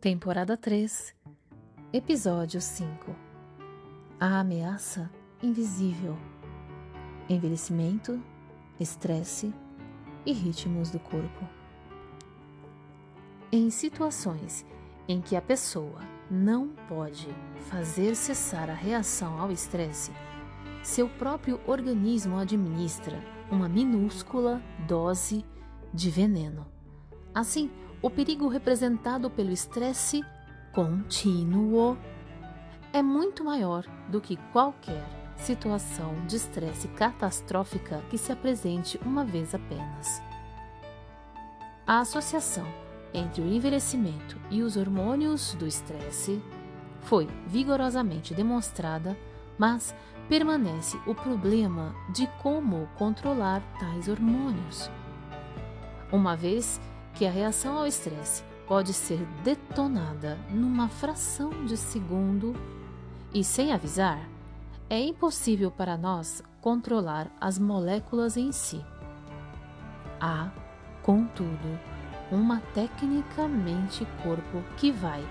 Temporada 3, Episódio 5 A ameaça invisível. Envelhecimento, estresse e ritmos do corpo. Em situações em que a pessoa não pode fazer cessar a reação ao estresse, seu próprio organismo administra uma minúscula dose de veneno. Assim, o perigo representado pelo estresse contínuo é muito maior do que qualquer situação de estresse catastrófica que se apresente uma vez apenas. A associação entre o envelhecimento e os hormônios do estresse foi vigorosamente demonstrada, mas permanece o problema de como controlar tais hormônios. Uma vez que a reação ao estresse pode ser detonada numa fração de segundo e sem avisar, é impossível para nós controlar as moléculas em si. Há, contudo, uma tecnicamente corpo que vai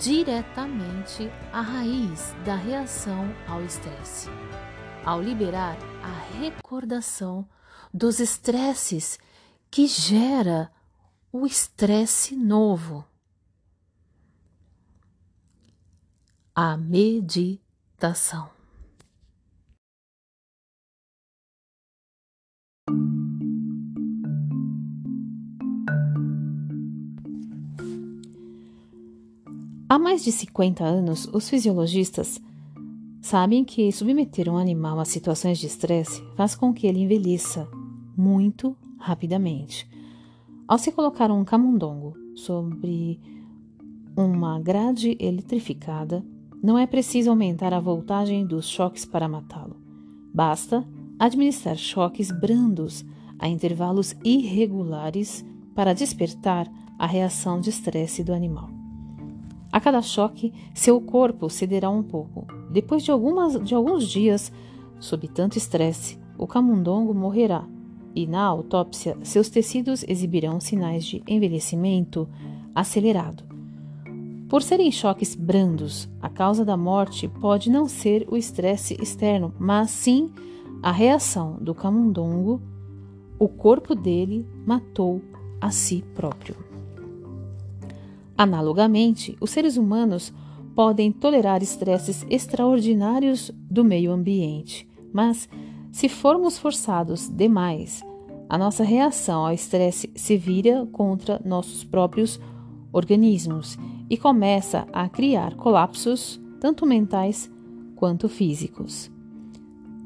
diretamente à raiz da reação ao estresse, ao liberar a recordação dos estresses que gera o estresse novo. A meditação. Há mais de 50 anos, os fisiologistas sabem que submeter um animal a situações de estresse faz com que ele envelheça muito rapidamente. Ao se colocar um camundongo sobre uma grade eletrificada, não é preciso aumentar a voltagem dos choques para matá-lo. Basta administrar choques brandos a intervalos irregulares para despertar a reação de estresse do animal. A cada choque, seu corpo cederá um pouco. Depois de, algumas, de alguns dias, sob tanto estresse, o camundongo morrerá e na autópsia seus tecidos exibirão sinais de envelhecimento acelerado. Por serem choques brandos, a causa da morte pode não ser o estresse externo, mas sim a reação do camundongo. O corpo dele matou a si próprio. Analogamente, os seres humanos podem tolerar estresses extraordinários do meio ambiente, mas se formos forçados demais, a nossa reação ao estresse se vira contra nossos próprios organismos e começa a criar colapsos, tanto mentais quanto físicos.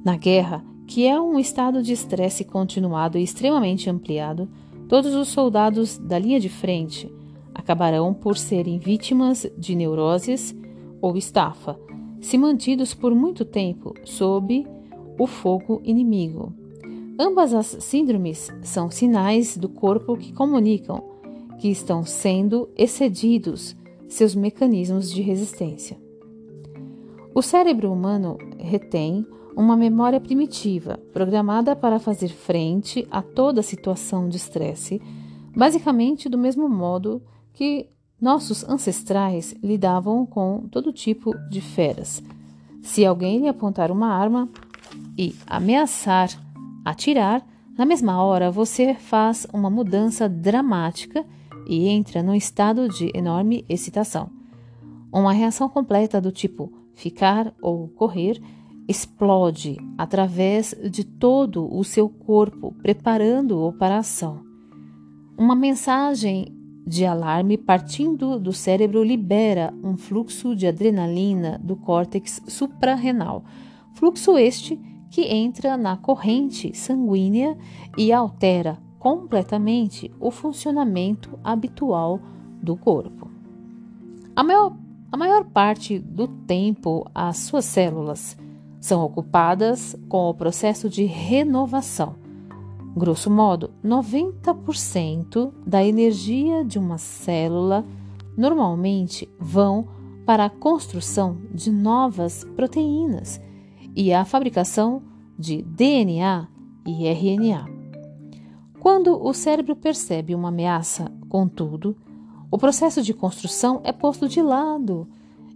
Na guerra, que é um estado de estresse continuado e extremamente ampliado, todos os soldados da linha de frente acabarão por serem vítimas de neuroses ou estafa, se mantidos por muito tempo sob o fogo inimigo. Ambas as síndromes são sinais do corpo que comunicam que estão sendo excedidos seus mecanismos de resistência. O cérebro humano retém uma memória primitiva, programada para fazer frente a toda situação de estresse, basicamente do mesmo modo que nossos ancestrais lidavam com todo tipo de feras. Se alguém lhe apontar uma arma, e ameaçar atirar, na mesma hora você faz uma mudança dramática e entra num estado de enorme excitação. Uma reação completa do tipo ficar ou correr explode através de todo o seu corpo, preparando-o para a ação. Uma mensagem de alarme partindo do cérebro libera um fluxo de adrenalina do córtex suprarrenal, fluxo este que entra na corrente sanguínea e altera completamente o funcionamento habitual do corpo. A maior, a maior parte do tempo, as suas células são ocupadas com o processo de renovação. Grosso modo, 90% da energia de uma célula normalmente vão para a construção de novas proteínas e a fabricação de DNA e RNA. Quando o cérebro percebe uma ameaça, contudo, O processo de construção é posto de lado.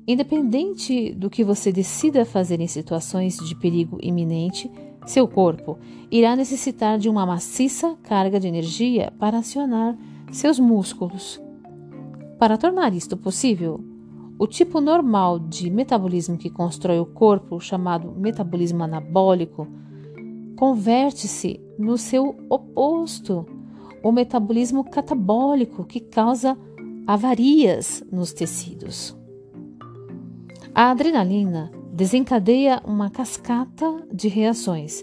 Independente do que você decida fazer em situações de perigo iminente, seu corpo irá necessitar de uma maciça carga de energia para acionar seus músculos. Para tornar isto possível, o tipo normal de metabolismo que constrói o corpo, chamado metabolismo anabólico, converte-se no seu oposto, o metabolismo catabólico, que causa avarias nos tecidos. A adrenalina desencadeia uma cascata de reações.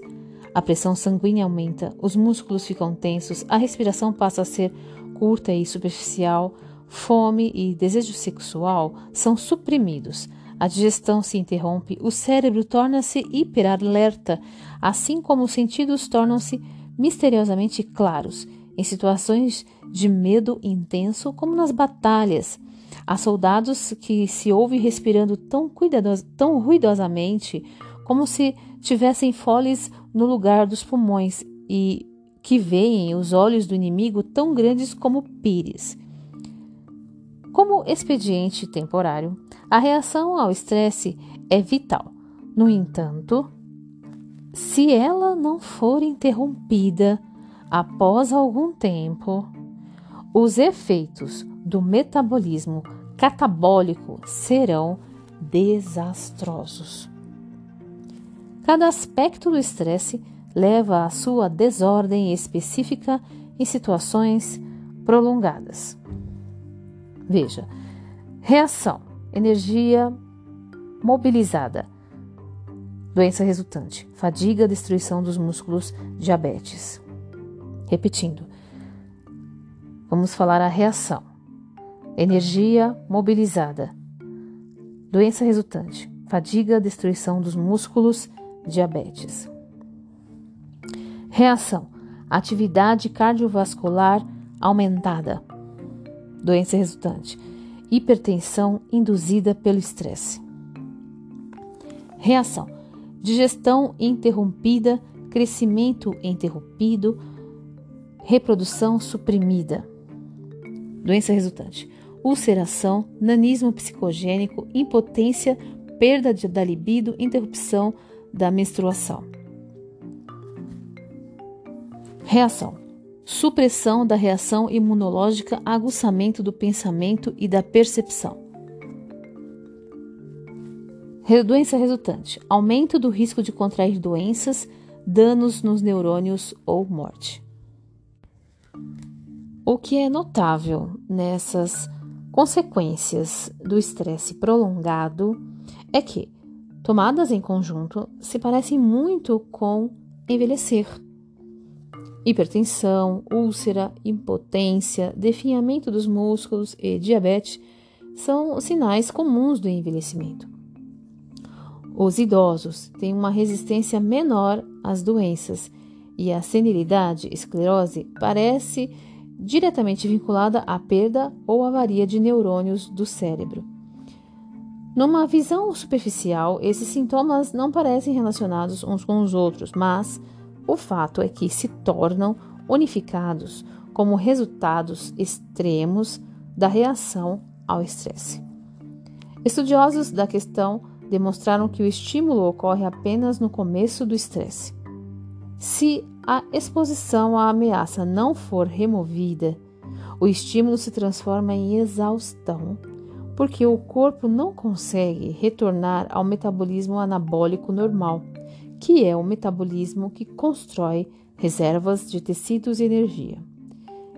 A pressão sanguínea aumenta, os músculos ficam tensos, a respiração passa a ser curta e superficial, fome e desejo sexual são suprimidos. A digestão se interrompe, o cérebro torna-se hiperalerta, assim como os sentidos tornam-se misteriosamente claros em situações de medo intenso, como nas batalhas. Há soldados que se ouvem respirando tão, cuidados, tão ruidosamente como se tivessem foles no lugar dos pulmões e que veem os olhos do inimigo tão grandes como pires. Como expediente temporário, a reação ao estresse é vital. No entanto, se ela não for interrompida, após algum tempo, os efeitos do metabolismo catabólico serão desastrosos. Cada aspecto do estresse leva à sua desordem específica em situações prolongadas. Veja: reação, energia mobilizada, doença resultante, fadiga, destruição dos músculos, diabetes. Repetindo, vamos falar a reação. Energia mobilizada. Doença resultante: fadiga, destruição dos músculos, diabetes. Reação: atividade cardiovascular aumentada. Doença resultante: hipertensão induzida pelo estresse. Reação: digestão interrompida, crescimento interrompido, reprodução suprimida. Doença resultante: ulceração, nanismo psicogênico, impotência, perda de, da libido, interrupção da menstruação. Reação: supressão da reação imunológica, aguçamento do pensamento e da percepção. Doença resultante: aumento do risco de contrair doenças, danos nos neurônios ou morte. O que é notável nessas consequências do estresse prolongado é que, tomadas em conjunto, se parecem muito com envelhecer. Hipertensão, úlcera, impotência, definhamento dos músculos e diabetes são sinais comuns do envelhecimento. Os idosos têm uma resistência menor às doenças e a senilidade, esclerose, parece diretamente vinculada à perda ou avaria de neurônios do cérebro. Numa visão superficial, esses sintomas não parecem relacionados uns com os outros, mas o fato é que se tornam unificados como resultados extremos da reação ao estresse. Estudiosos da questão demonstraram que o estímulo ocorre apenas no começo do estresse. Se a exposição à ameaça não for removida, o estímulo se transforma em exaustão, porque o corpo não consegue retornar ao metabolismo anabólico normal, que é o metabolismo que constrói reservas de tecidos e energia.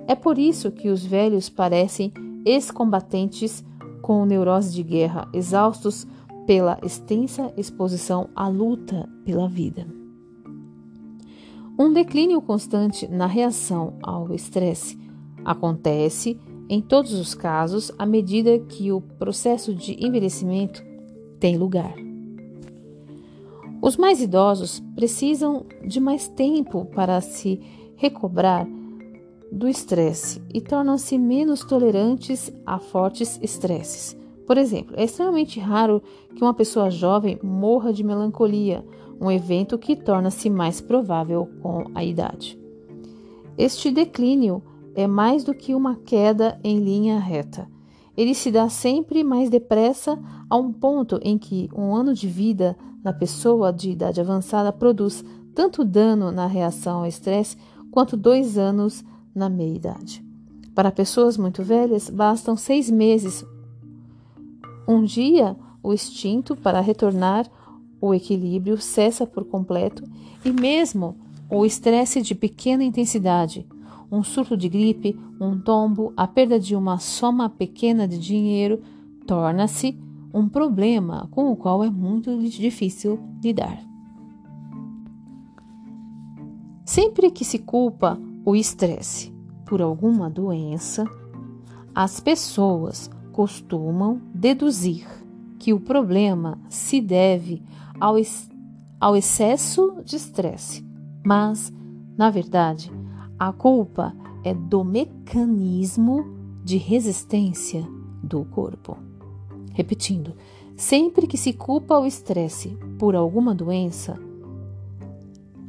É por isso que os velhos parecem ex-combatentes com neurose de guerra, exaustos pela extensa exposição à luta pela vida. Um declínio constante na reação ao estresse acontece, em todos os casos, à medida que o processo de envelhecimento tem lugar. Os mais idosos precisam de mais tempo para se recobrar do estresse e tornam-se menos tolerantes a fortes estresses. Por exemplo, é extremamente raro que uma pessoa jovem morra de melancolia um evento que torna-se mais provável com a idade. Este declínio é mais do que uma queda em linha reta. Ele se dá sempre mais depressa a um ponto em que um ano de vida na pessoa de idade avançada produz tanto dano na reação ao estresse quanto dois anos na meia-idade. Para pessoas muito velhas, bastam seis meses. Um dia, o instinto para retornar o equilíbrio cessa por completo e mesmo o estresse de pequena intensidade, um surto de gripe, um tombo, a perda de uma soma pequena de dinheiro, torna-se um problema com o qual é muito difícil lidar. Sempre que se culpa o estresse por alguma doença, as pessoas costumam deduzir que o problema se deve ao, ao excesso de estresse, mas, na verdade, a culpa é do mecanismo de resistência do corpo. Repetindo, sempre que se culpa o estresse por alguma doença,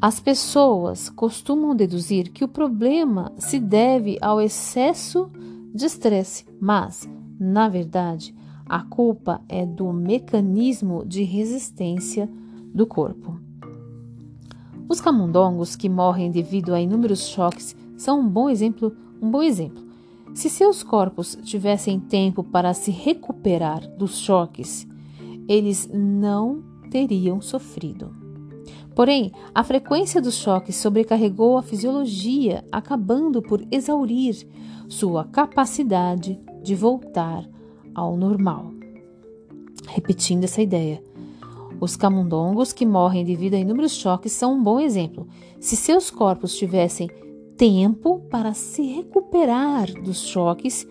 as pessoas costumam deduzir que o problema se deve ao excesso de estresse, mas, na verdade, a culpa é do mecanismo de resistência do corpo. Os camundongos que morrem devido a inúmeros choques são um bom exemplo, um bom exemplo. Se seus corpos tivessem tempo para se recuperar dos choques, eles não teriam sofrido. Porém, a frequência dos choques sobrecarregou a fisiologia, acabando por exaurir sua capacidade de voltar ao normal. Repetindo essa ideia, os camundongos que morrem devido a inúmeros choques são um bom exemplo. Se seus corpos tivessem tempo para se recuperar dos choques,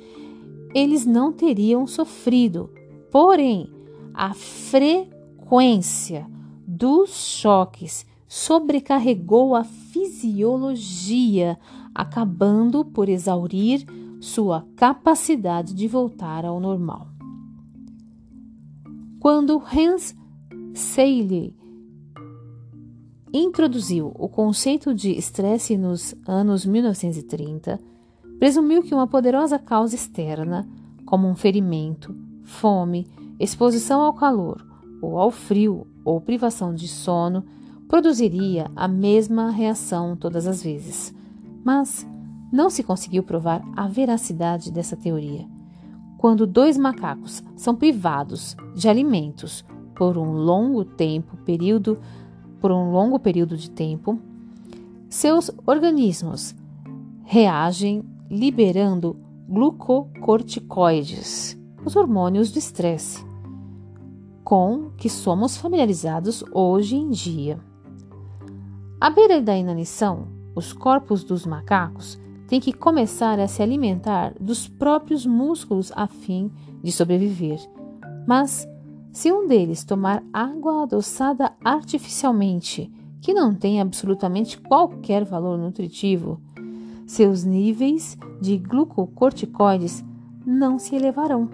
eles não teriam sofrido. Porém, a frequência dos choques sobrecarregou a fisiologia, acabando por exaurir sua capacidade de voltar ao normal. Quando Hans Selye introduziu o conceito de estresse nos anos 1930, presumiu que uma poderosa causa externa, como um ferimento, fome, exposição ao calor ou ao frio ou privação de sono produziria a mesma reação todas as vezes. Mas não se conseguiu provar a veracidade dessa teoria. Quando dois macacos são privados de alimentos por um longo tempo, período, por um longo período de tempo, seus organismos reagem liberando glucocorticoides, os hormônios do estresse com que somos familiarizados hoje em dia. À beira da inanição, os corpos dos macacos têm que começar a se alimentar dos próprios músculos a fim de sobreviver. Mas, se um deles tomar água adoçada artificialmente, que não tem absolutamente qualquer valor nutritivo, seus níveis de glucocorticoides não se elevarão.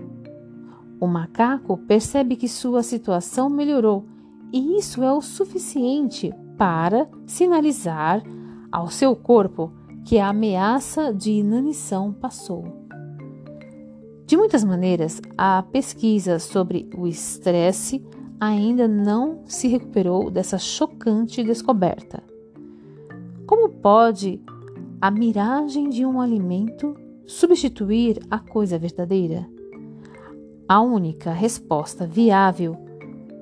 O macaco percebe que sua situação melhorou e isso é o suficiente para sinalizar ao seu corpo que a ameaça de inanição passou. De muitas maneiras, a pesquisa sobre o estresse ainda não se recuperou dessa chocante descoberta. Como pode a miragem de um alimento substituir a coisa verdadeira? A única resposta viável,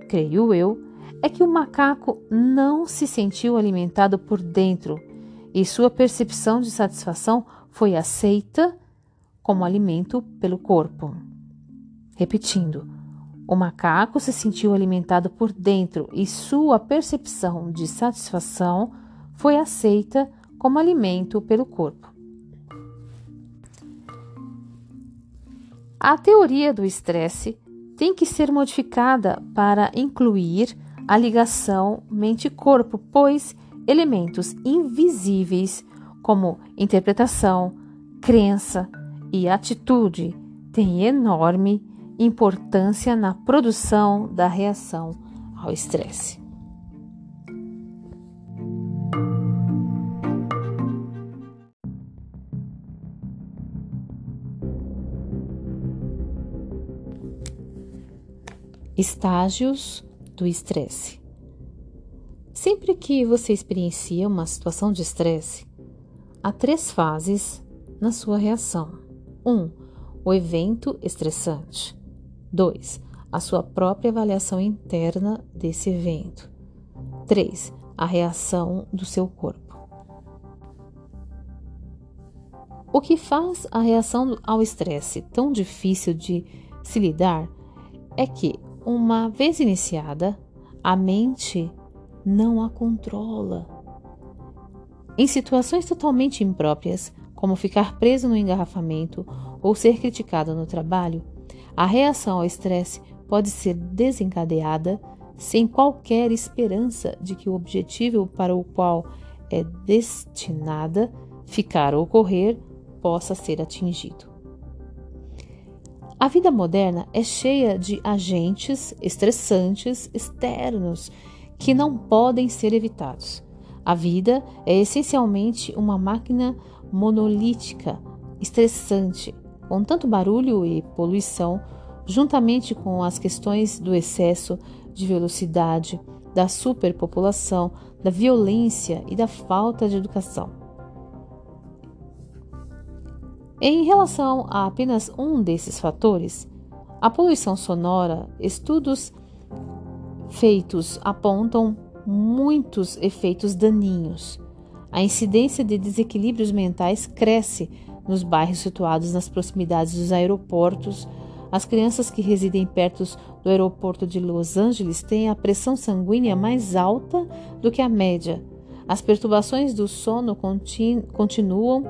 creio eu, é que o macaco não se sentiu alimentado por dentro e sua percepção de satisfação foi aceita como alimento pelo corpo. Repetindo, o macaco se sentiu alimentado por dentro e sua percepção de satisfação foi aceita como alimento pelo corpo. A teoria do estresse tem que ser modificada para incluir a ligação mente-corpo, pois elementos invisíveis como interpretação, crença e atitude têm enorme importância na produção da reação ao estresse. Estágios do estresse. Sempre que você experiencia uma situação de estresse, há três fases na sua reação. 1. Um, o evento estressante. 2. A sua própria avaliação interna desse evento. 3. A reação do seu corpo. O que faz a reação ao estresse tão difícil de se lidar é que, uma vez iniciada, a mente não a controla. Em situações totalmente impróprias, como ficar preso no engarrafamento ou ser criticado no trabalho, a reação ao estresse pode ser desencadeada sem qualquer esperança de que o objetivo para o qual é destinada ficar ou ocorrer possa ser atingido. A vida moderna é cheia de agentes estressantes externos que não podem ser evitados. A vida é essencialmente uma máquina monolítica, estressante, com tanto barulho e poluição, juntamente com as questões do excesso de velocidade, da superpopulação, da violência e da falta de educação. Em relação a apenas um desses fatores, a poluição sonora, estudos feitos apontam muitos efeitos daninhos. A incidência de desequilíbrios mentais cresce nos bairros situados nas proximidades dos aeroportos. As crianças que residem perto do aeroporto de Los Angeles têm a pressão sanguínea mais alta do que a média. As perturbações do sono continuam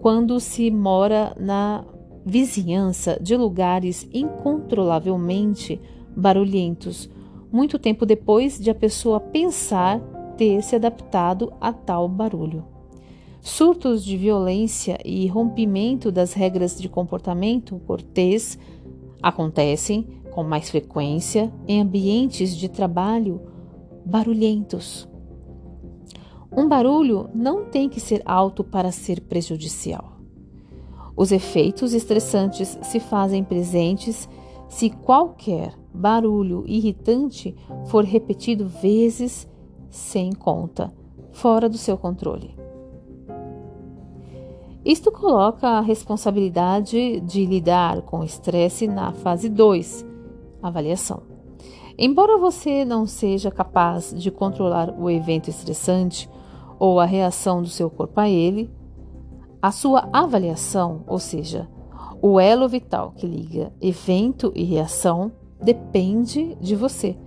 quando se mora na vizinhança de lugares incontrolavelmente barulhentos, muito tempo depois de a pessoa pensar ter se adaptado a tal barulho. Surtos de violência e rompimento das regras de comportamento cortês acontecem com mais frequência em ambientes de trabalho barulhentos. Um barulho não tem que ser alto para ser prejudicial. Os efeitos estressantes se fazem presentes se qualquer barulho irritante for repetido vezes sem conta, fora do seu controle. Isto coloca a responsabilidade de lidar com o estresse na fase 2, avaliação. Embora você não seja capaz de controlar o evento estressante, ou a reação do seu corpo a ele, a sua avaliação, ou seja, o elo vital que liga evento e reação, depende de você.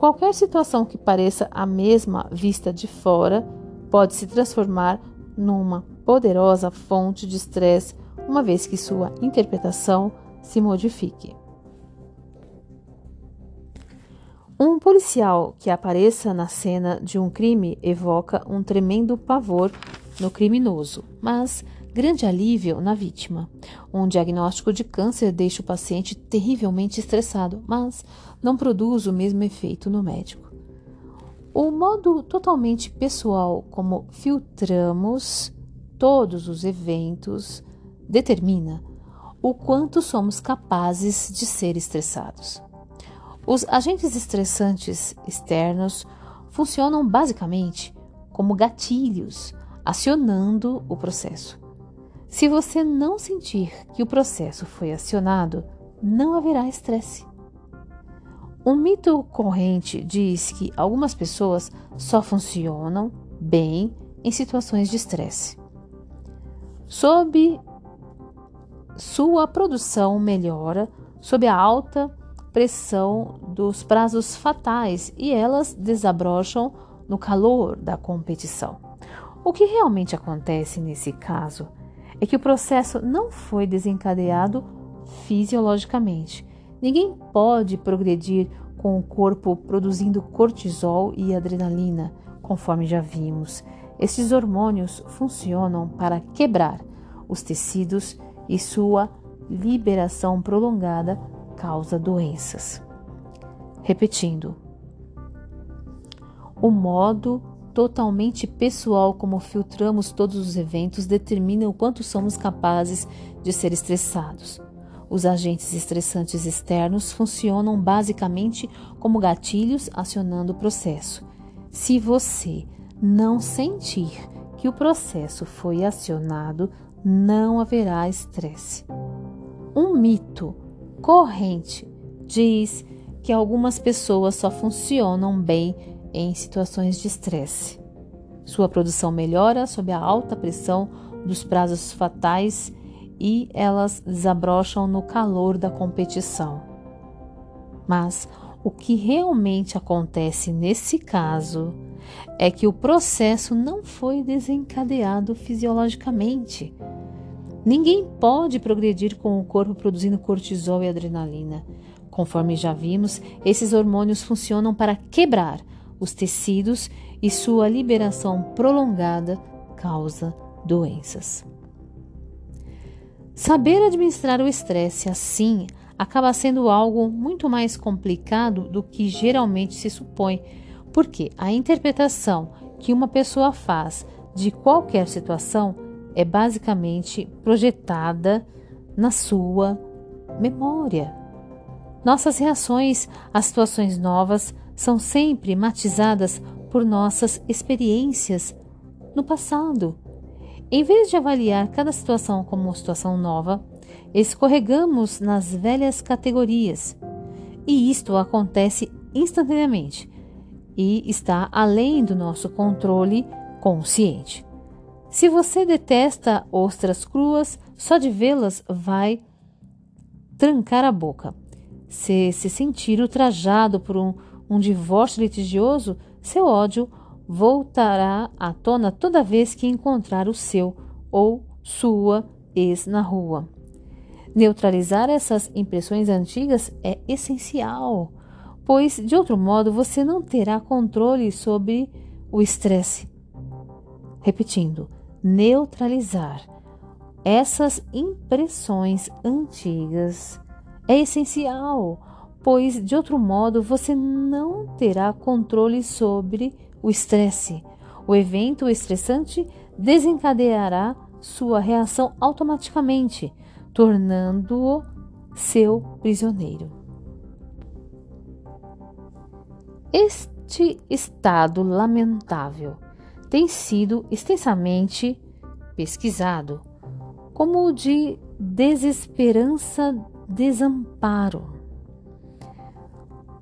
Qualquer situação que pareça a mesma vista de fora pode se transformar numa poderosa fonte de estresse, uma vez que sua interpretação se modifique. Um policial que apareça na cena de um crime evoca um tremendo pavor no criminoso, mas grande alívio na vítima. Um diagnóstico de câncer deixa o paciente terrivelmente estressado, mas não produz o mesmo efeito no médico. O modo totalmente pessoal como filtramos todos os eventos determina o quanto somos capazes de ser estressados. Os agentes estressantes externos funcionam basicamente como gatilhos, acionando o processo. Se você não sentir que o processo foi acionado, não haverá estresse. Um mito corrente diz que algumas pessoas só funcionam bem em situações de estresse. Sob sua produção melhora sob a alta pressão dos prazos fatais e elas desabrocham no calor da competição. O que realmente acontece nesse caso é que o processo não foi desencadeado fisiologicamente. Ninguém pode progredir com o corpo produzindo cortisol e adrenalina, conforme já vimos. Esses hormônios funcionam para quebrar os tecidos e sua liberação prolongada causa doenças. Repetindo, o modo totalmente pessoal como filtramos todos os eventos determina o quanto somos capazes de ser estressados. Os agentes estressantes externos funcionam basicamente como gatilhos acionando o processo. Se você não sentir que o processo foi acionado, não haverá estresse. Um mito corrente diz que algumas pessoas só funcionam bem em situações de estresse. Sua produção melhora sob a alta pressão dos prazos fatais e elas desabrocham no calor da competição. Mas o que realmente acontece nesse caso é que o processo não foi desencadeado fisiologicamente. Ninguém pode progredir com o corpo produzindo cortisol e adrenalina. Conforme já vimos, esses hormônios funcionam para quebrar os tecidos e sua liberação prolongada causa doenças. Saber administrar o estresse assim acaba sendo algo muito mais complicado do que geralmente se supõe, porque a interpretação que uma pessoa faz de qualquer situação é basicamente projetada na sua memória. Nossas reações a situações novas são sempre matizadas por nossas experiências no passado. Em vez de avaliar cada situação como uma situação nova, escorregamos nas velhas categorias. E isto acontece instantaneamente e está além do nosso controle consciente. Se você detesta ostras cruas, só de vê-las vai trancar a boca. Se se sentir ultrajado por um, um divórcio litigioso, seu ódio voltará à tona toda vez que encontrar o seu ou sua ex na rua. Neutralizar essas impressões antigas é essencial, pois de outro modo você não terá controle sobre o estresse. Repetindo, neutralizar essas impressões antigas é essencial, pois de outro modo você não terá controle sobre o estresse. O evento estressante desencadeará sua reação automaticamente, tornando-o seu prisioneiro. Este estado lamentável tem sido extensamente pesquisado como o de desesperança, desamparo.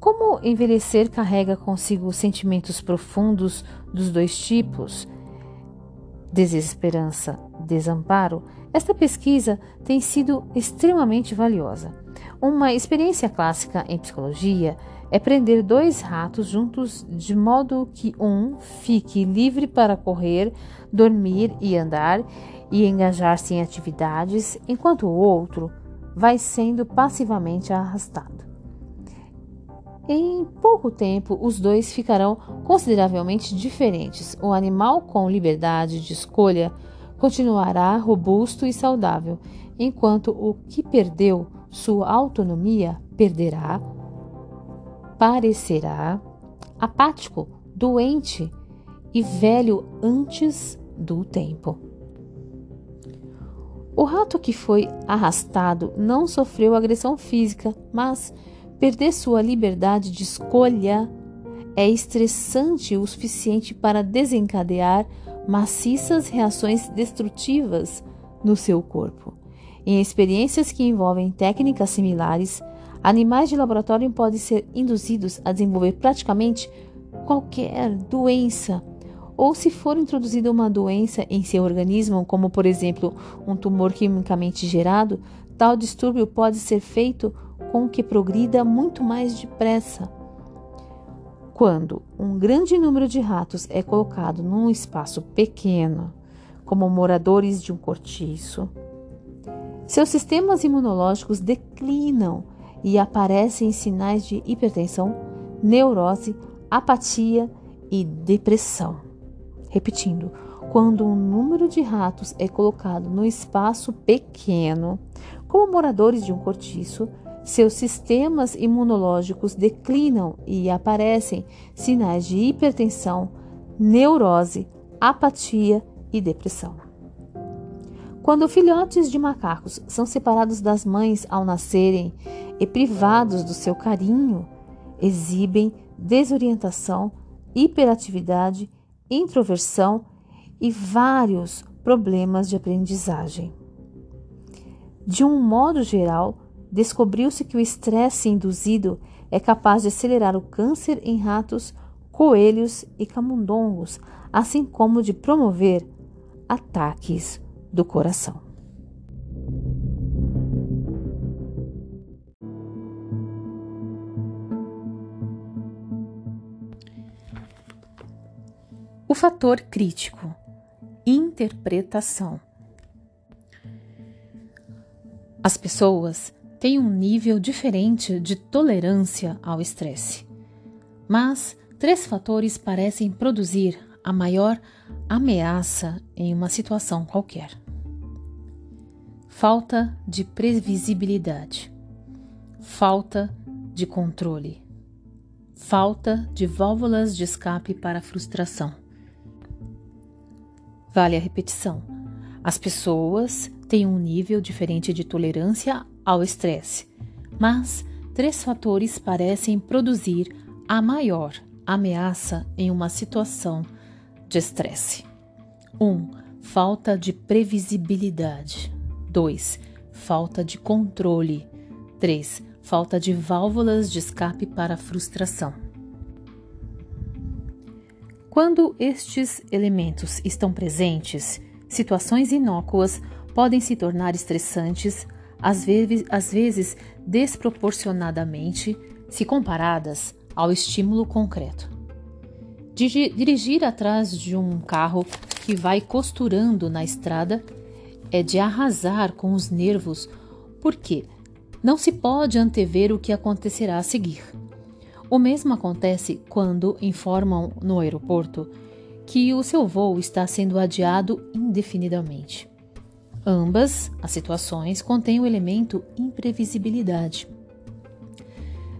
Como envelhecer carrega consigo sentimentos profundos dos dois tipos, desesperança, desamparo, esta pesquisa tem sido extremamente valiosa. Uma experiência clássica em psicologia é prender dois ratos juntos de modo que um fique livre para correr, dormir e andar e engajar-se em atividades, enquanto o outro vai sendo passivamente arrastado. Em pouco tempo, os dois ficarão consideravelmente diferentes. O animal com liberdade de escolha continuará robusto e saudável, enquanto o que perdeu sua autonomia perderá, parecerá apático, doente e velho antes do tempo. O rato que foi arrastado não sofreu agressão física, mas Perder sua liberdade de escolha é estressante o suficiente para desencadear maciças reações destrutivas no seu corpo. Em experiências que envolvem técnicas similares, animais de laboratório podem ser induzidos a desenvolver praticamente qualquer doença, ou se for introduzida uma doença em seu organismo, como por exemplo um tumor quimicamente gerado, tal distúrbio pode ser feito com que progrida muito mais depressa. Quando um grande número de ratos é colocado num espaço pequeno, como moradores de um cortiço, seus sistemas imunológicos declinam e aparecem sinais de hipertensão, neurose, apatia e depressão. Repetindo, quando um número de ratos é colocado num espaço pequeno, como moradores de um cortiço, seus sistemas imunológicos declinam e aparecem sinais de hipertensão, neurose, apatia e depressão. Quando filhotes de macacos são separados das mães ao nascerem e privados do seu carinho, exibem desorientação, hiperatividade, introversão e vários problemas de aprendizagem. De um modo geral, descobriu-se que o estresse induzido é capaz de acelerar o câncer em ratos, coelhos e camundongos, assim como de promover ataques do coração. O fator crítico, interpretação. As pessoas têm um nível diferente de tolerância ao estresse, mas três fatores parecem produzir a maior ameaça em uma situação qualquer: falta de previsibilidade, falta de controle, falta de válvulas de escape para frustração. Vale a repetição. As pessoas têm um nível diferente de tolerância ao estresse, mas três fatores parecem produzir a maior ameaça em uma situação de estresse. 1. Um, falta de previsibilidade. 2. Falta de controle. 3. Falta de válvulas de escape para a frustração. Quando estes elementos estão presentes, situações inócuas podem se tornar estressantes, às vezes, às vezes desproporcionadamente, se comparadas ao estímulo concreto. Dirigir atrás de um carro que vai costurando na estrada é de arrasar com os nervos, porque não se pode antever o que acontecerá a seguir. O mesmo acontece quando informam no aeroporto que o seu voo está sendo adiado indefinidamente. Ambas as situações contêm o elemento imprevisibilidade.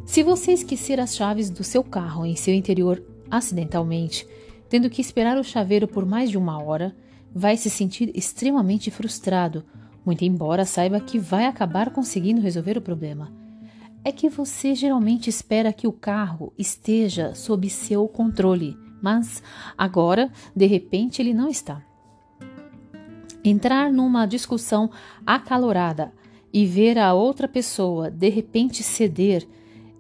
Se você esquecer as chaves do seu carro em seu interior acidentalmente, tendo que esperar o chaveiro por mais de uma hora, vai se sentir extremamente frustrado, muito embora saiba que vai acabar conseguindo resolver o problema. É que você geralmente espera que o carro esteja sob seu controle, mas agora, de repente, ele não está. Entrar numa discussão acalorada e ver a outra pessoa de repente ceder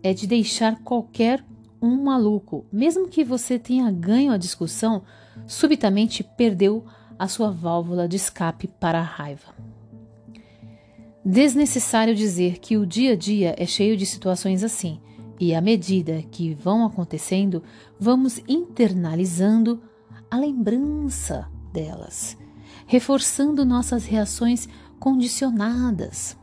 é de deixar qualquer um maluco, mesmo que você tenha ganho a discussão, subitamente perdeu a sua válvula de escape para a raiva. Desnecessário dizer que o dia a dia é cheio de situações assim, e à medida que vão acontecendo, vamos internalizando a lembrança delas, reforçando nossas reações condicionadas.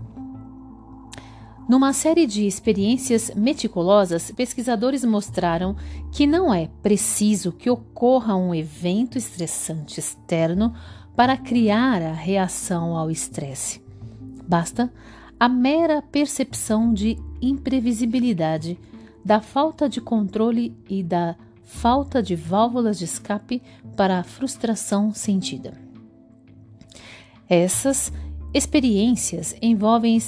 Numa série de experiências meticulosas, pesquisadores mostraram que não é preciso que ocorra um evento estressante externo para criar a reação ao estresse. Basta a mera percepção de imprevisibilidade, da falta de controle e da falta de válvulas de escape para a frustração sentida. Essas experiências envolvem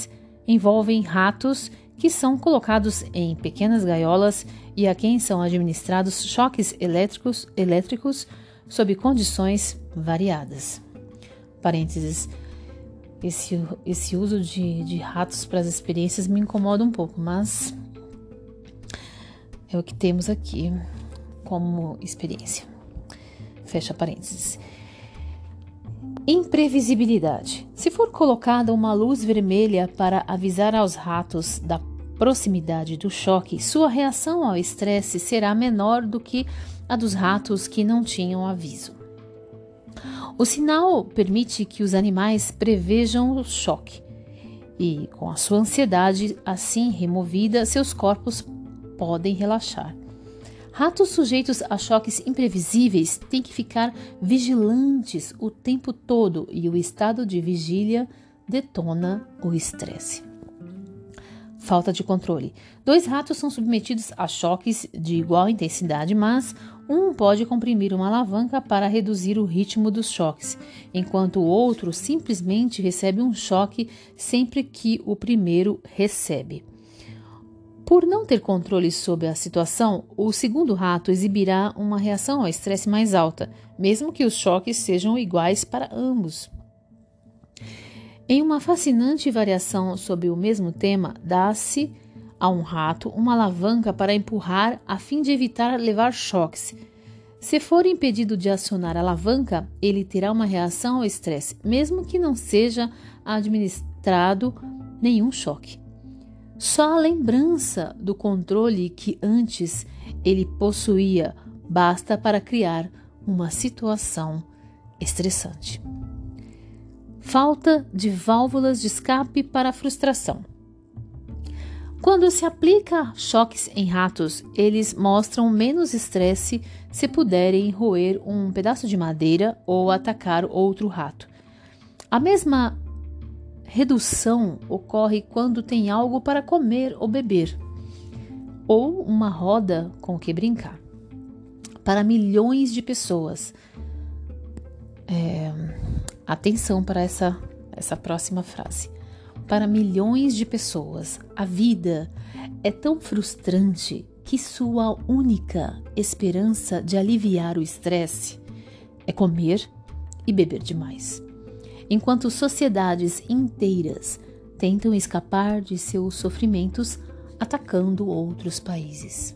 envolvem ratos que são colocados em pequenas gaiolas e a quem são administrados choques elétricos, elétricos sob condições variadas. Parênteses. Esse, esse uso de, de ratos para as experiências me incomoda um pouco, mas é o que temos aqui como experiência. Fecha parênteses. Imprevisibilidade. Se for colocada uma luz vermelha para avisar aos ratos da proximidade do choque, sua reação ao estresse será menor do que a dos ratos que não tinham aviso. O sinal permite que os animais prevejam o choque e, com a sua ansiedade assim removida, seus corpos podem relaxar. Ratos sujeitos a choques imprevisíveis têm que ficar vigilantes o tempo todo e o estado de vigília detona o estresse. falta de controle. Dois ratos são submetidos a choques de igual intensidade, mas um pode comprimir uma alavanca para reduzir o ritmo dos choques, enquanto o outro simplesmente recebe um choque sempre que o primeiro recebe. Por não ter controle sobre a situação, o segundo rato exibirá uma reação ao estresse mais alta, mesmo que os choques sejam iguais para ambos. Em uma fascinante variação sobre o mesmo tema, dá-se a um rato uma alavanca para empurrar a fim de evitar levar choques. Se for impedido de acionar a alavanca, ele terá uma reação ao estresse, mesmo que não seja administrado nenhum choque. Só a lembrança do controle que antes ele possuía basta para criar uma situação estressante. Falta de válvulas de escape para a frustração. Quando se aplica choques em ratos, eles mostram menos estresse se puderem roer um pedaço de madeira ou atacar outro rato. A mesma redução ocorre quando tem algo para comer ou beber, ou uma roda com que brincar. Para milhões de pessoas, é, Atenção para essa, essa próxima frase. Para milhões de pessoas, a vida é tão frustrante que sua única esperança de aliviar o estresse é comer e beber demais. Enquanto sociedades inteiras tentam escapar de seus sofrimentos atacando outros países.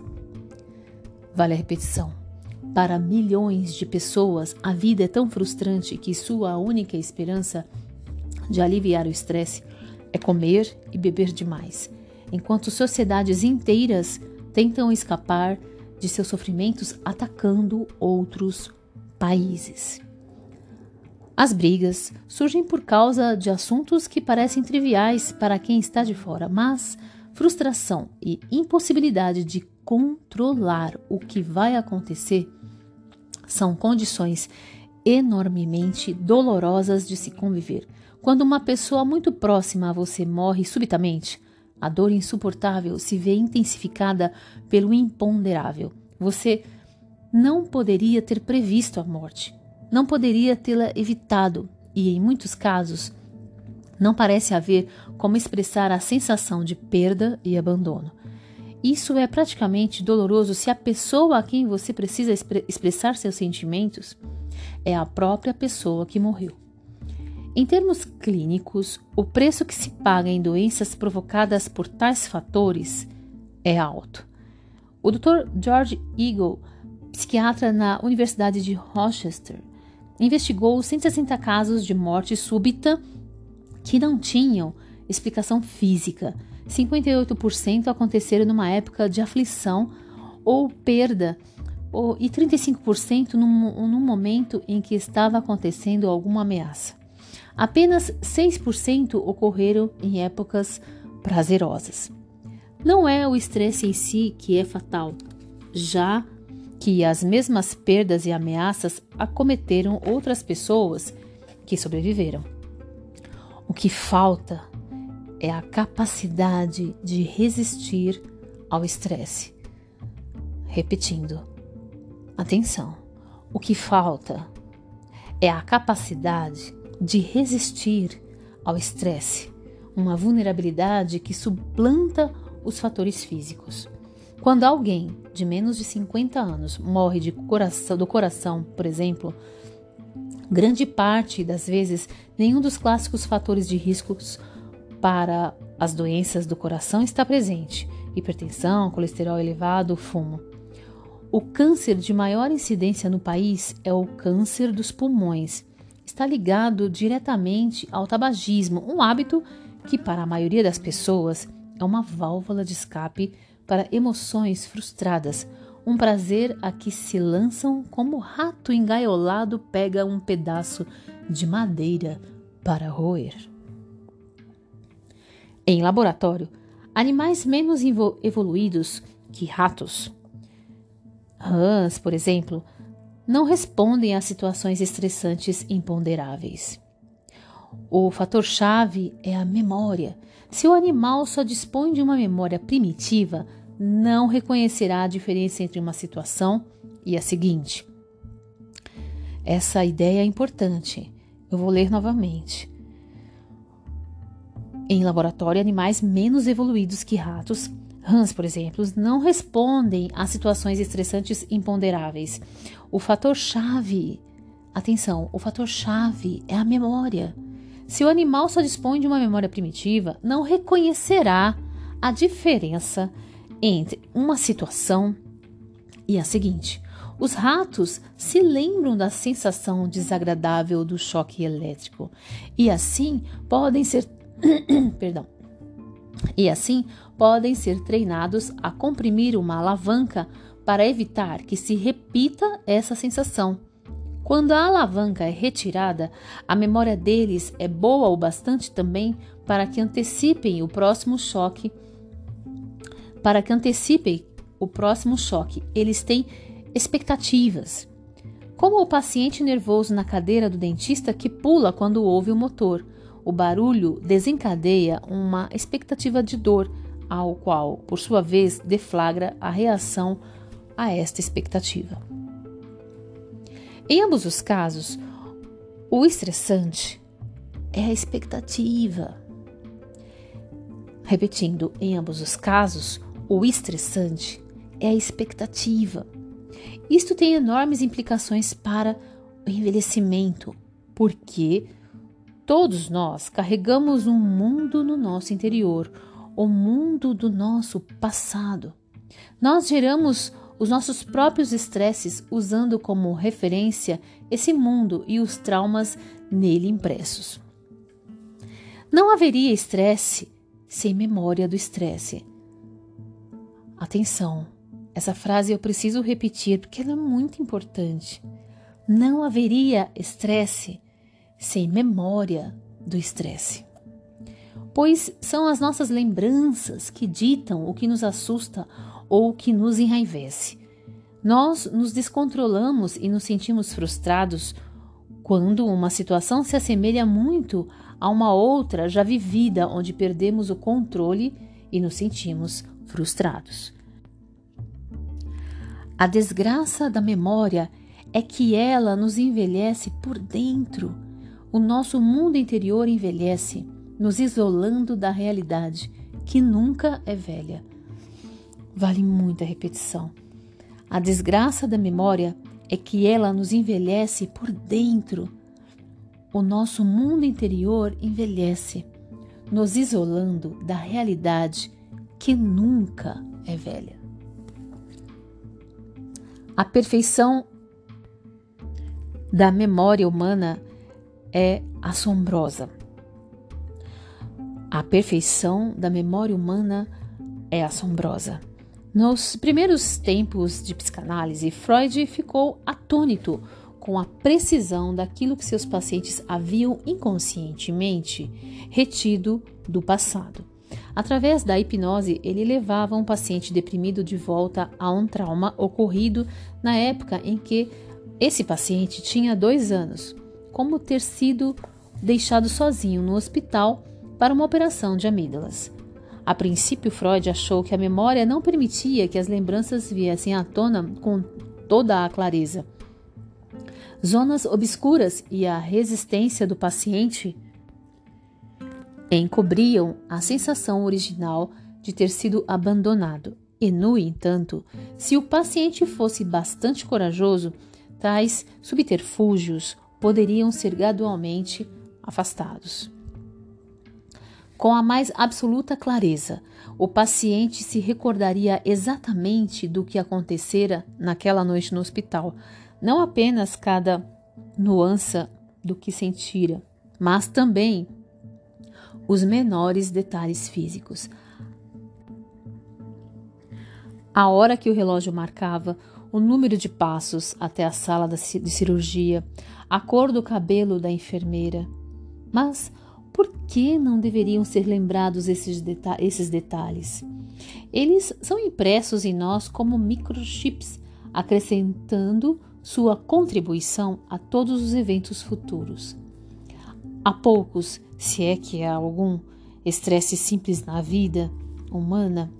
Vale a repetição. Para milhões de pessoas, a vida é tão frustrante que sua única esperança de aliviar o estresse é comer e beber demais, enquanto sociedades inteiras tentam escapar de seus sofrimentos atacando outros países. As brigas surgem por causa de assuntos que parecem triviais para quem está de fora, mas frustração e impossibilidade de controlar o que vai acontecer são condições enormemente dolorosas de se conviver. Quando uma pessoa muito próxima a você morre subitamente, a dor insuportável se vê intensificada pelo imponderável. Você não poderia ter previsto a morte, não poderia tê-la evitado e, em muitos casos, não parece haver como expressar a sensação de perda e abandono. Isso é praticamente doloroso se a pessoa a quem você precisa expressar seus sentimentos é a própria pessoa que morreu. Em termos clínicos, o preço que se paga em doenças provocadas por tais fatores é alto. O Dr. George Eagle, psiquiatra na Universidade de Rochester, investigou 160 casos de morte súbita que não tinham explicação física 58% aconteceram numa época de aflição ou perda, ou, e 35% num, num momento em que estava acontecendo alguma ameaça. Apenas 6% ocorreram em épocas prazerosas. Não é o estresse em si que é fatal, já que as mesmas perdas e ameaças acometeram outras pessoas que sobreviveram. O que falta é a capacidade de resistir ao estresse. Repetindo, atenção, o que falta é a capacidade de resistir ao estresse, uma vulnerabilidade que suplanta os fatores físicos. Quando alguém de menos de 50 anos morre de coração, do coração, por exemplo, grande parte das vezes nenhum dos clássicos fatores de riscos para as doenças do coração está presente: hipertensão, colesterol elevado, fumo. O câncer de maior incidência no país é o câncer dos pulmões. Está ligado diretamente ao tabagismo, um hábito que, para a maioria das pessoas, é uma válvula de escape para emoções frustradas, um prazer a que se lançam como rato engaiolado pega um pedaço de madeira para roer. Em laboratório, animais menos evoluídos que ratos, rãs, por exemplo, não respondem a situações estressantes imponderáveis. O fator-chave é a memória. Se o animal só dispõe de uma memória primitiva, não reconhecerá a diferença entre uma situação e a seguinte. Essa ideia é importante. Eu vou ler novamente. Em laboratório, animais menos evoluídos que ratos, rãs, por exemplo, não respondem a situações estressantes imponderáveis. O fator chave, atenção, o fator chave é a memória. Se o animal só dispõe de uma memória primitiva, não reconhecerá a diferença entre uma situação e a seguinte. Os ratos se lembram da sensação desagradável do choque elétrico e assim podem ser perdão. E assim podem ser treinados a comprimir uma alavanca para evitar que se repita essa sensação. Quando a alavanca é retirada, a memória deles é boa o bastante também para que antecipem o próximo choque. Para que antecipem o próximo choque, eles têm expectativas. Como o paciente nervoso na cadeira do dentista que pula quando ouve o motor. O barulho desencadeia uma expectativa de dor, ao qual, por sua vez, deflagra a reação a esta expectativa. Em ambos os casos, o estressante é a expectativa. Repetindo, em ambos os casos, o estressante é a expectativa. Isto tem enormes implicações para o envelhecimento, porque todos nós carregamos um mundo no nosso interior, o mundo do nosso passado. Nós geramos os nossos próprios estresses usando como referência esse mundo e os traumas nele impressos. Não haveria estresse sem memória do estresse. Atenção, essa frase eu preciso repetir porque ela é muito importante. Não haveria estresse sem memória do estresse. Pois são as nossas lembranças que ditam o que nos assusta ou que nos enraivece. Nós nos descontrolamos e nos sentimos frustrados quando uma situação se assemelha muito a uma outra já vivida, onde perdemos o controle e nos sentimos frustrados. A desgraça da memória é que ela nos envelhece por dentro. O nosso mundo interior envelhece, nos isolando da realidade, que nunca é velha. Vale muita repetição. A desgraça da memória é que ela nos envelhece por dentro. O nosso mundo interior envelhece, nos isolando da realidade que nunca é velha. A perfeição da memória humana é assombrosa. A perfeição da memória humana é assombrosa. Nos primeiros tempos de psicanálise, Freud ficou atônito com a precisão daquilo que seus pacientes haviam inconscientemente retido do passado. Através da hipnose, ele levava um paciente deprimido de volta a um trauma ocorrido na época em que esse paciente tinha dois anos, como ter sido deixado sozinho no hospital para uma operação de amígdalas. A princípio, Freud achou que a memória não permitia que as lembranças viessem à tona com toda a clareza. Zonas obscuras e a resistência do paciente encobriam a sensação original de ter sido abandonado. E, no entanto, se o paciente fosse bastante corajoso, tais subterfúgios poderiam ser gradualmente afastados. Com a mais absoluta clareza, o paciente se recordaria exatamente do que acontecera naquela noite no hospital, não apenas cada nuance do que sentira, mas também os menores detalhes físicos. A hora que o relógio marcava, o número de passos até a sala de cirurgia, a cor do cabelo da enfermeira. Mas por que não deveriam ser lembrados esses, deta esses detalhes? Eles são impressos em nós como microchips, acrescentando sua contribuição a todos os eventos futuros. Há poucos, se é que há algum, estresse simples na vida humana.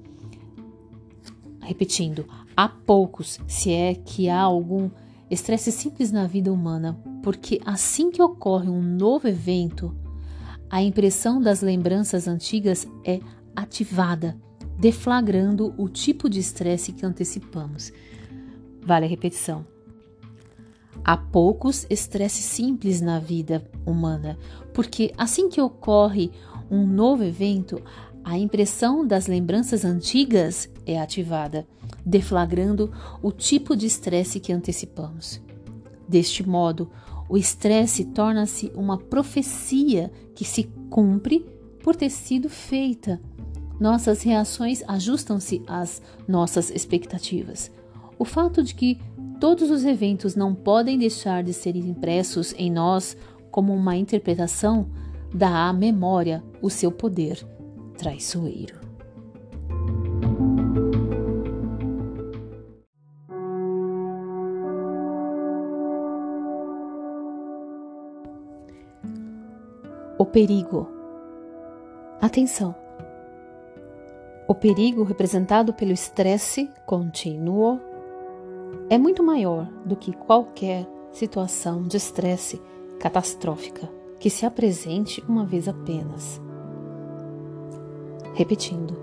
Repetindo, há poucos, se é que há algum estresse simples na vida humana, porque assim que ocorre um novo evento, a impressão das lembranças antigas é ativada, deflagrando o tipo de estresse que antecipamos. Vale a repetição. Há poucos estresses simples na vida humana, porque assim que ocorre um novo evento, a impressão das lembranças antigas é ativada, deflagrando o tipo de estresse que antecipamos. Deste modo, o estresse torna-se uma profecia que se cumpre por ter sido feita. Nossas reações ajustam-se às nossas expectativas. O fato de que todos os eventos não podem deixar de ser impressos em nós como uma interpretação dá à memória o seu poder traiçoeiro. O perigo. Atenção! O perigo representado pelo estresse contínuo é muito maior do que qualquer situação de estresse catastrófica que se apresente uma vez apenas. Repetindo,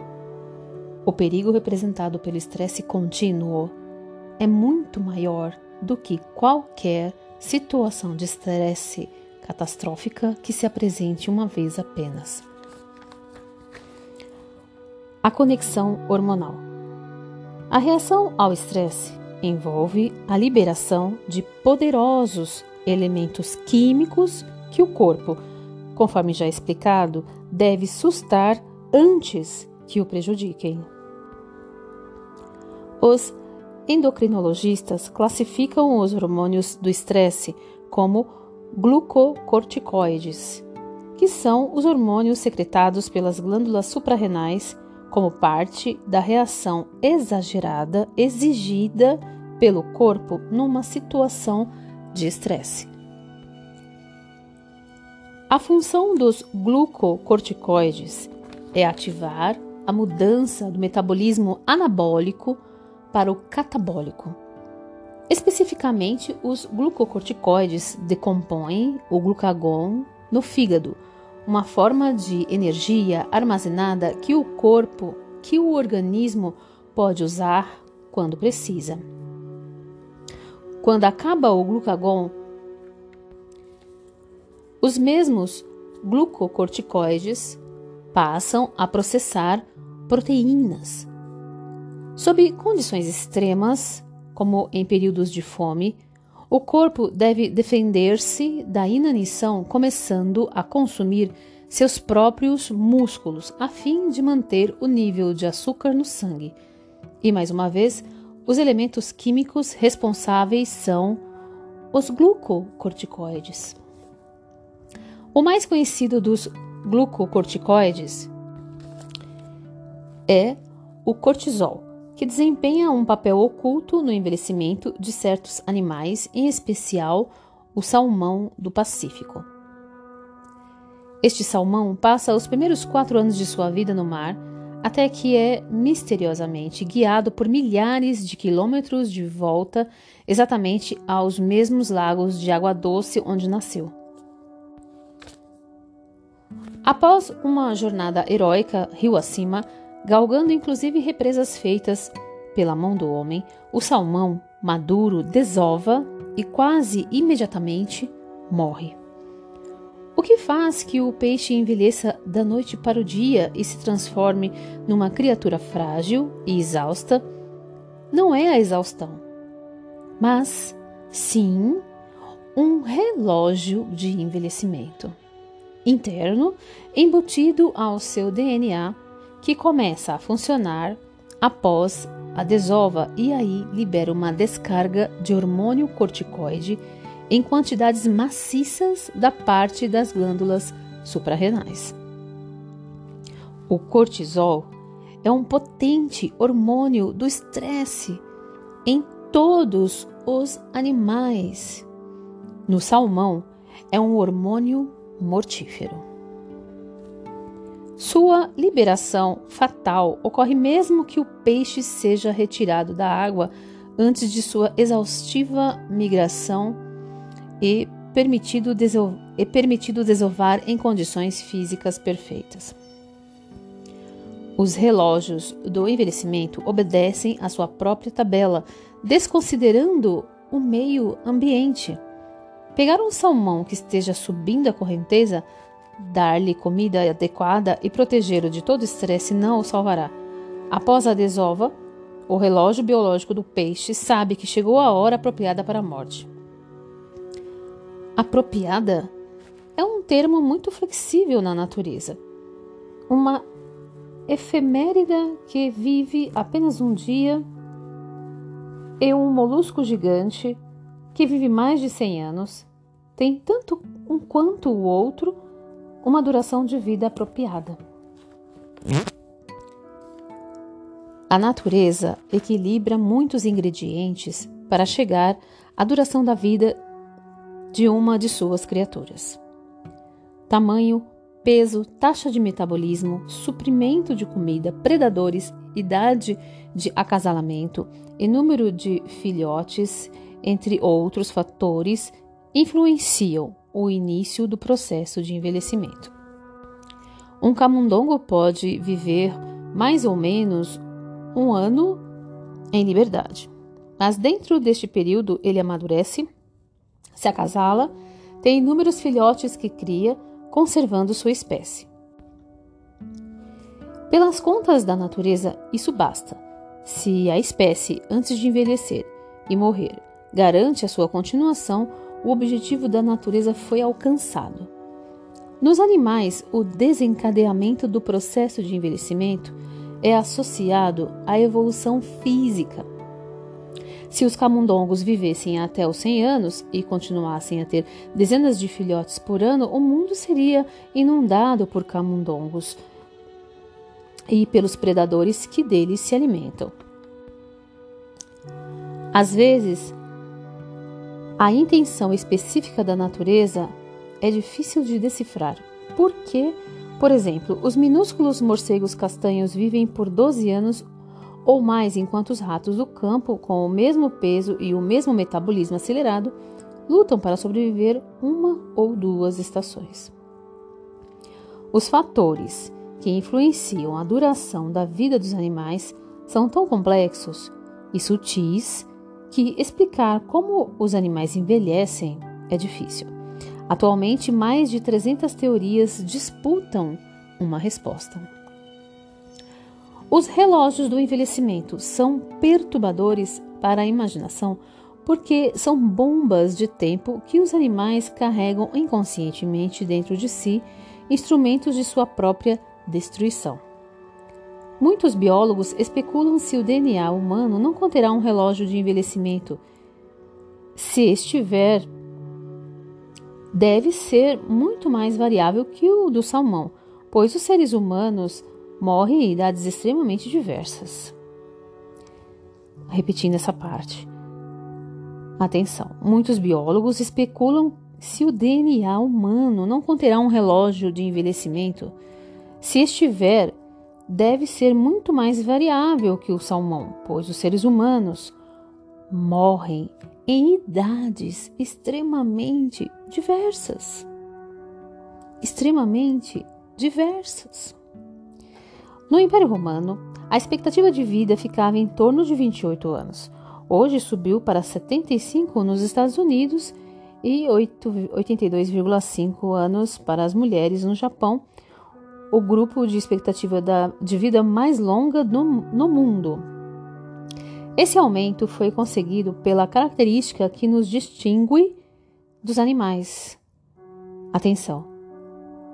o perigo representado pelo estresse contínuo é muito maior do que qualquer situação de estresse catastrófica que se apresente uma vez apenas. A conexão hormonal. A reação ao estresse envolve a liberação de poderosos elementos químicos que o corpo, conforme já explicado, deve sustar antes que o prejudiquem. Os endocrinologistas classificam os hormônios do estresse como glucocorticoides, que são os hormônios secretados pelas glândulas suprarrenais como parte da reação exagerada exigida pelo corpo numa situação de estresse. A função dos glucocorticoides é ativar a mudança do metabolismo anabólico para o catabólico. Especificamente, os glucocorticoides decompõem o glucagon no fígado, uma forma de energia armazenada que o corpo, que o organismo pode usar quando precisa. Quando acaba o glucagon, os mesmos glucocorticoides passam a processar proteínas. Sob condições extremas, como em períodos de fome, o corpo deve defender-se da inanição, começando a consumir seus próprios músculos, a fim de manter o nível de açúcar no sangue. E mais uma vez, os elementos químicos responsáveis são os glucocorticoides. O mais conhecido dos glucocorticoides é o cortisol que desempenha um papel oculto no envelhecimento de certos animais, em especial o salmão do Pacífico. Este salmão passa os primeiros quatro anos de sua vida no mar, até que é misteriosamente guiado por milhares de quilômetros de volta exatamente aos mesmos lagos de água doce onde nasceu. Após uma jornada heróica rio acima, galgando inclusive represas feitas pela mão do homem, o salmão maduro desova e quase imediatamente morre. O que faz que o peixe envelheça da noite para o dia e se transforme numa criatura frágil e exausta não é a exaustão, mas sim um relógio de envelhecimento interno embutido ao seu DNA que começa a funcionar após a desova e aí libera uma descarga de hormônio corticoide em quantidades maciças da parte das glândulas suprarrenais. O cortisol é um potente hormônio do estresse em todos os animais. No salmão, é um hormônio mortífero. Sua liberação fatal ocorre mesmo que o peixe seja retirado da água antes de sua exaustiva migração e permitido, permitido desovar em condições físicas perfeitas. Os relógios do envelhecimento obedecem à sua própria tabela, desconsiderando o meio ambiente. Pegar um salmão que esteja subindo a correnteza Dar-lhe comida adequada e protegê-lo de todo estresse não o salvará. Após a desova, o relógio biológico do peixe sabe que chegou a hora apropriada para a morte. Apropriada é um termo muito flexível na natureza. Uma efemérida que vive apenas um dia e um molusco gigante que vive mais de 100 anos tem tanto um quanto o outro uma duração de vida apropriada. A natureza equilibra muitos ingredientes para chegar à duração da vida de uma de suas criaturas. Tamanho, peso, taxa de metabolismo, suprimento de comida, predadores, idade de acasalamento e número de filhotes, entre outros fatores, influenciam o início do processo de envelhecimento. Um camundongo pode viver mais ou menos um ano em liberdade, mas dentro deste período ele amadurece, se acasala, tem inúmeros filhotes que cria, conservando sua espécie. Pelas contas da natureza, isso basta. Se a espécie, antes de envelhecer e morrer, garante a sua continuação, o objetivo da natureza foi alcançado. Nos animais, o desencadeamento do processo de envelhecimento é associado à evolução física. Se os camundongos vivessem até os 100 anos e continuassem a ter dezenas de filhotes por ano, o mundo seria inundado por camundongos e pelos predadores que deles se alimentam. Às vezes, a intenção específica da natureza é difícil de decifrar. Por que, por exemplo, os minúsculos morcegos castanhos vivem por 12 anos ou mais, enquanto os ratos do campo, com o mesmo peso e o mesmo metabolismo acelerado, lutam para sobreviver uma ou duas estações. Os fatores que influenciam a duração da vida dos animais são tão complexos e sutis que explicar como os animais envelhecem é difícil. Atualmente, mais de 300 teorias disputam uma resposta. Os relógios do envelhecimento são perturbadores para a imaginação porque são bombas de tempo que os animais carregam inconscientemente dentro de si, instrumentos de sua própria destruição. Muitos biólogos especulam se o DNA humano não conterá um relógio de envelhecimento. Se estiver, deve ser muito mais variável que o do salmão, pois os seres humanos morrem em idades extremamente diversas. Repetindo essa parte. Atenção, muitos biólogos especulam se o DNA humano não conterá um relógio de envelhecimento. Se estiver, deve ser muito mais variável que o salmão, pois os seres humanos morrem em idades extremamente diversas. Extremamente diversas. No Império Romano, a expectativa de vida ficava em torno de 28 anos. Hoje subiu para 75 nos Estados Unidos e 82,5 anos para as mulheres no Japão o grupo de expectativa da, de vida mais longa no, no mundo. Esse aumento foi conseguido pela característica que nos distingue dos animais. Atenção,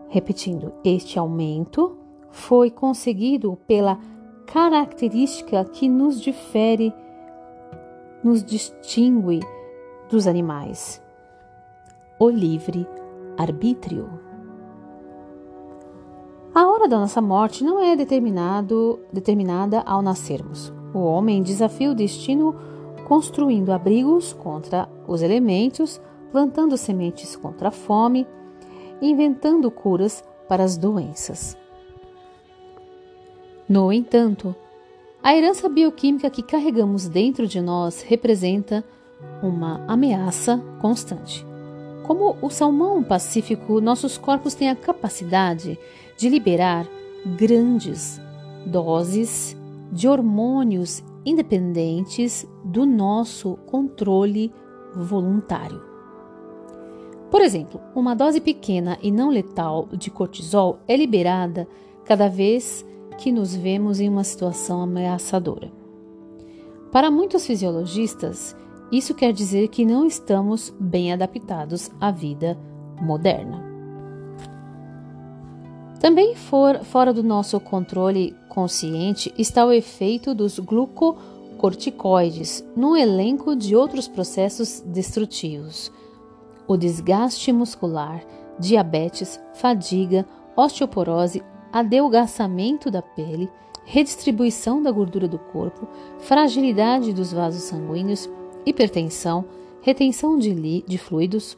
repetindo, este aumento foi conseguido pela característica que nos difere, nos distingue dos animais: o livre arbítrio. Hora da nossa morte não é determinada ao nascermos. O homem desafia o destino construindo abrigos contra os elementos, plantando sementes contra a fome inventando curas para as doenças. No entanto, a herança bioquímica que carregamos dentro de nós representa uma ameaça constante. Como o salmão pacífico, nossos corpos têm a capacidade de liberar grandes doses de hormônios independentes do nosso controle voluntário. Por exemplo, uma dose pequena e não letal de cortisol é liberada cada vez que nos vemos em uma situação ameaçadora. Para muitos fisiologistas, isso quer dizer que não estamos bem adaptados à vida moderna. Também for, fora do nosso controle consciente está o efeito dos glucocorticoides no elenco de outros processos destrutivos. O desgaste muscular, diabetes, fadiga, osteoporose, adelgaçamento da pele, redistribuição da gordura do corpo, fragilidade dos vasos sanguíneos, hipertensão, retenção de, de fluidos,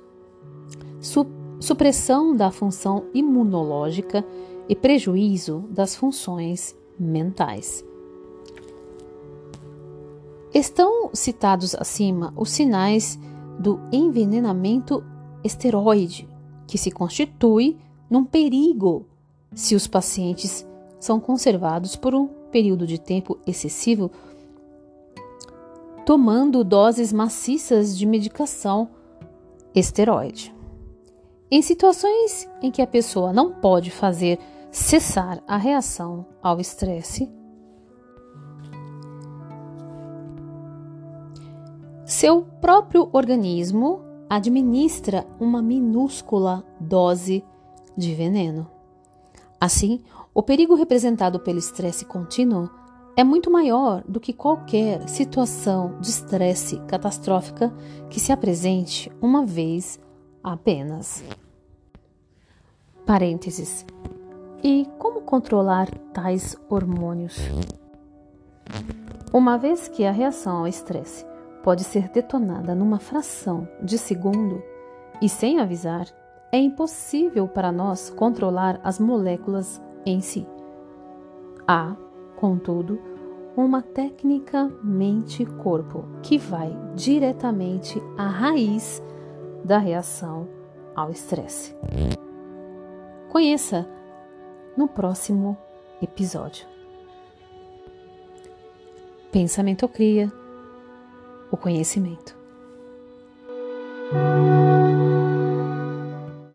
supressão da função imunológica e prejuízo das funções mentais. Estão citados acima os sinais do envenenamento esteroide, que se constitui num perigo se os pacientes são conservados por um período de tempo excessivo, tomando doses maciças de medicação esteroide. Em situações em que a pessoa não pode fazer cessar a reação ao estresse, seu próprio organismo administra uma minúscula dose de veneno. Assim, o perigo representado pelo estresse contínuo é muito maior do que qualquer situação de estresse catastrófica que se apresente uma vez apenas. Parênteses. E como controlar tais hormônios? Uma vez que a reação ao estresse pode ser detonada numa fração de segundo e sem avisar, é impossível para nós controlar as moléculas em si. Há, contudo, uma técnica mente-corpo que vai diretamente à raiz da reação ao estresse. Conheça no próximo episódio. Pensamento cria o conhecimento.